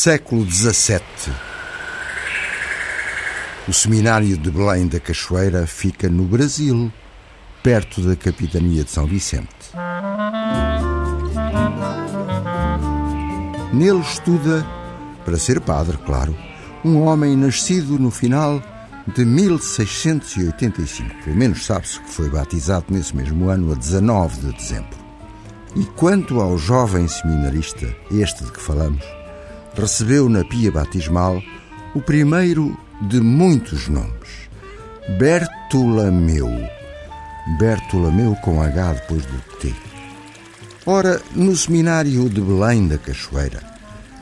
Século XVII. O seminário de Belém da Cachoeira fica no Brasil, perto da capitania de São Vicente. Nele estuda, para ser padre, claro, um homem nascido no final de 1685. Pelo menos sabe-se que foi batizado nesse mesmo ano, a 19 de dezembro. E quanto ao jovem seminarista, este de que falamos, recebeu na pia batismal o primeiro de muitos nomes, Bertolameu. Bertolameu com H depois do T. Ora, no seminário de Belém da Cachoeira,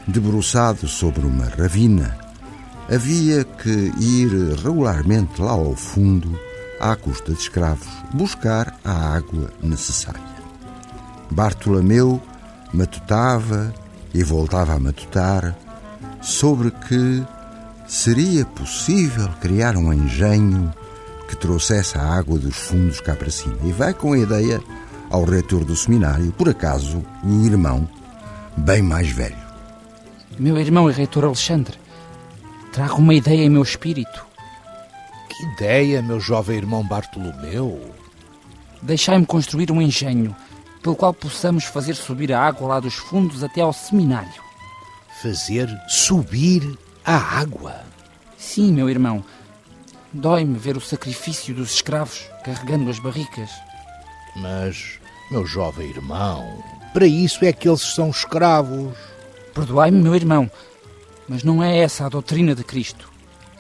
debruçado sobre uma ravina, havia que ir regularmente lá ao fundo, à custa de escravos, buscar a água necessária. Bartolomeu matutava e voltava a matutar sobre que seria possível criar um engenho que trouxesse a água dos fundos cá para cima. E vai com a ideia ao reitor do seminário, por acaso, o irmão, bem mais velho. Meu irmão e reitor Alexandre, trago uma ideia em meu espírito. Que ideia, meu jovem irmão Bartolomeu? Deixai-me construir um engenho pelo qual possamos fazer subir a água lá dos fundos até ao seminário. Fazer subir a água? Sim, meu irmão. Dói-me ver o sacrifício dos escravos carregando as barricas. Mas, meu jovem irmão, para isso é que eles são escravos. Perdoai-me, meu irmão, mas não é essa a doutrina de Cristo.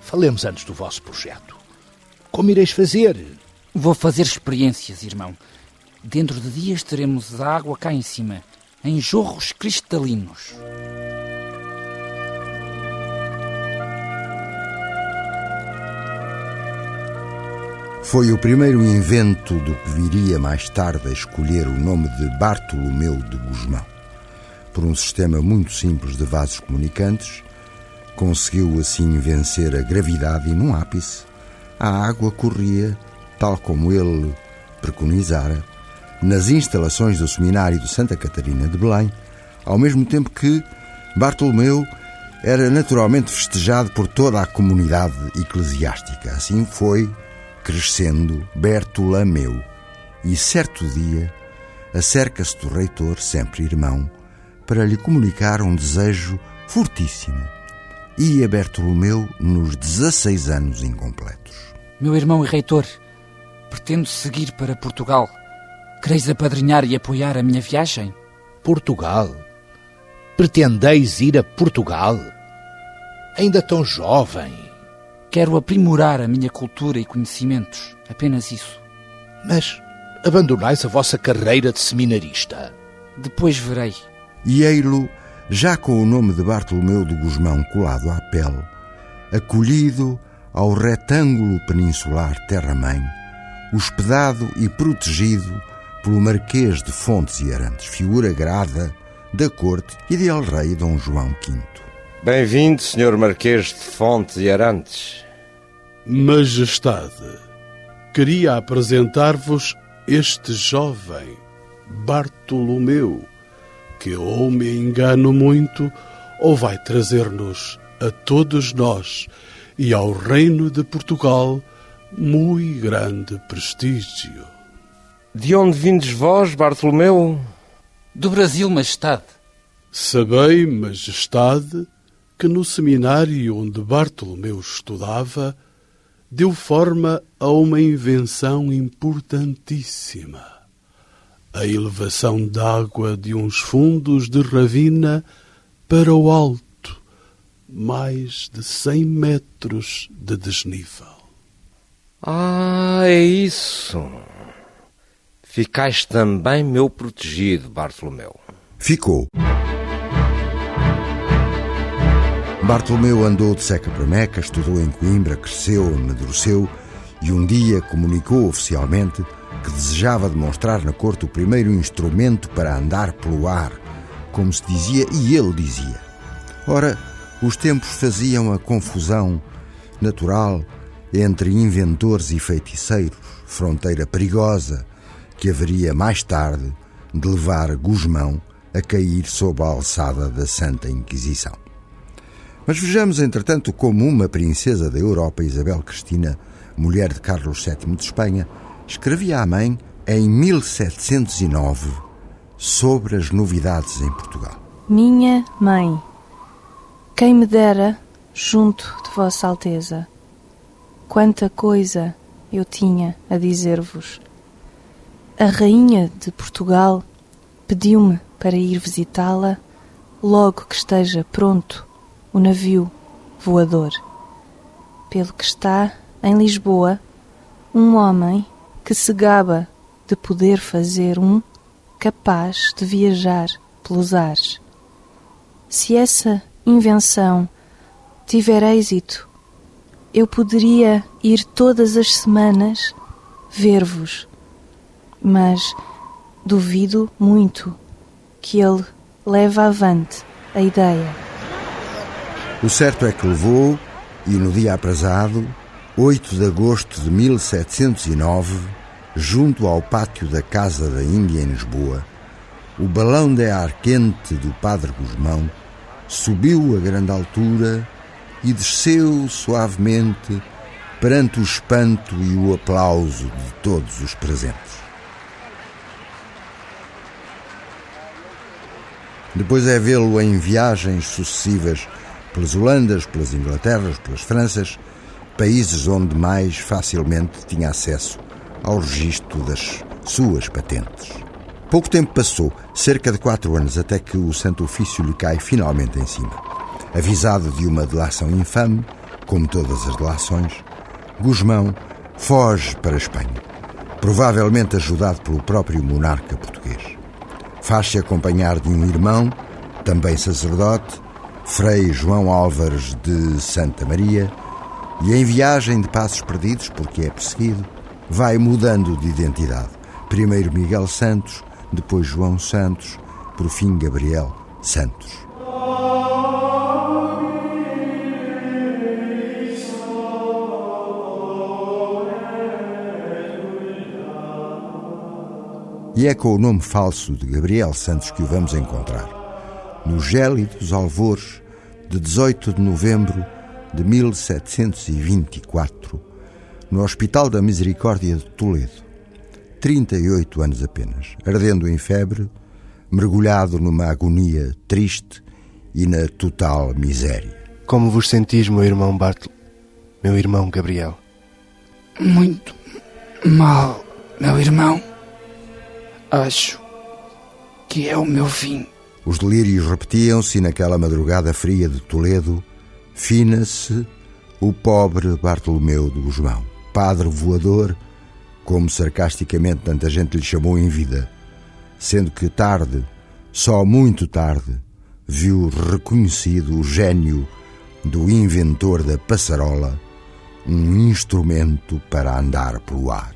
Falemos antes do vosso projeto. Como ireis fazer? Vou fazer experiências, irmão. Dentro de dias teremos a água cá em cima, em jorros cristalinos. Foi o primeiro invento do que viria mais tarde a escolher o nome de Bartolomeu de Gusmão. Por um sistema muito simples de vasos comunicantes, conseguiu assim vencer a gravidade e, num ápice, a água corria, tal como ele preconizara, nas instalações do Seminário de Santa Catarina de Belém, ao mesmo tempo que Bartolomeu era naturalmente festejado por toda a comunidade eclesiástica. Assim foi crescendo Bertolameu, e certo dia acerca-se do reitor, sempre irmão, para lhe comunicar um desejo fortíssimo. Ia Bertolomeu nos 16 anos incompletos. Meu irmão e reitor, pretendo seguir para Portugal. Quereis apadrinhar e apoiar a minha viagem? Portugal? Pretendeis ir a Portugal? Ainda tão jovem. Quero aprimorar a minha cultura e conhecimentos. Apenas isso. Mas abandonais a vossa carreira de seminarista. Depois verei. E ei-lo, já com o nome de Bartolomeu de Gusmão colado à pele, acolhido ao retângulo peninsular Terra-mãe, hospedado e protegido pelo Marquês de Fontes e Arantes, figura grada da corte e de El-Rei Dom João V. Bem-vindo, Sr. Marquês de Fontes e Arantes. Majestade, queria apresentar-vos este jovem, Bartolomeu, que ou me engano muito, ou vai trazer-nos a todos nós e ao Reino de Portugal muito grande prestígio. De onde vindes vós, Bartolomeu? Do Brasil, Majestade. Sabei, Majestade, que no seminário onde Bartolomeu estudava, deu forma a uma invenção importantíssima. A elevação d'água de uns fundos de ravina para o alto, mais de cem metros de desnível. Ah, é isso. Ficais também meu protegido, Bartolomeu. Ficou. Bartolomeu andou de seca para Meca, estudou em Coimbra, cresceu, amadureceu e um dia comunicou oficialmente que desejava demonstrar na corte o primeiro instrumento para andar pelo ar, como se dizia e ele dizia. Ora, os tempos faziam a confusão natural entre inventores e feiticeiros, fronteira perigosa que haveria mais tarde de levar Gusmão a cair sob a alçada da Santa Inquisição. Mas vejamos, entretanto, como uma princesa da Europa, Isabel Cristina, mulher de Carlos VII de Espanha, escrevia à mãe em 1709 sobre as novidades em Portugal. Minha mãe, quem me dera junto de Vossa Alteza, quanta coisa eu tinha a dizer-vos. A Rainha de Portugal pediu-me para ir visitá-la logo que esteja pronto o navio voador. Pelo que está em Lisboa um homem que se gaba de poder fazer um capaz de viajar pelos ares. Se essa invenção tiver êxito, eu poderia ir todas as semanas ver-vos, mas duvido muito que ele leve avante a ideia. O certo é que levou, e no dia aprazado, 8 de agosto de 1709, junto ao pátio da Casa da Índia em Lisboa, o balão de ar quente do Padre Guzmão subiu a grande altura e desceu suavemente perante o espanto e o aplauso de todos os presentes. Depois é vê-lo em viagens sucessivas pelas Holandas, pelas Inglaterras, pelas Franças, países onde mais facilmente tinha acesso ao registro das suas patentes. Pouco tempo passou, cerca de quatro anos, até que o Santo Ofício lhe cai finalmente em cima. Avisado de uma delação infame, como todas as delações, Guzmão foge para a Espanha, provavelmente ajudado pelo próprio monarca português. Faz-se acompanhar de um irmão, também sacerdote, Frei João Álvares de Santa Maria, e em viagem de passos perdidos, porque é perseguido, vai mudando de identidade. Primeiro Miguel Santos, depois João Santos, por fim Gabriel Santos. E é com o nome falso de Gabriel Santos que o vamos encontrar. Nos gélidos alvores de 18 de novembro de 1724, no Hospital da Misericórdia de Toledo. 38 anos apenas, ardendo em febre, mergulhado numa agonia triste e na total miséria. Como vos sentis, meu irmão Bartolo, meu irmão Gabriel? Muito mal, meu irmão. Acho que é o meu fim. Os delírios repetiam-se e naquela madrugada fria de Toledo, fina-se o pobre Bartolomeu de Guzmão, padre voador, como sarcasticamente tanta gente lhe chamou em vida, sendo que tarde, só muito tarde, viu reconhecido o gênio do inventor da passarola, um instrumento para andar pelo ar.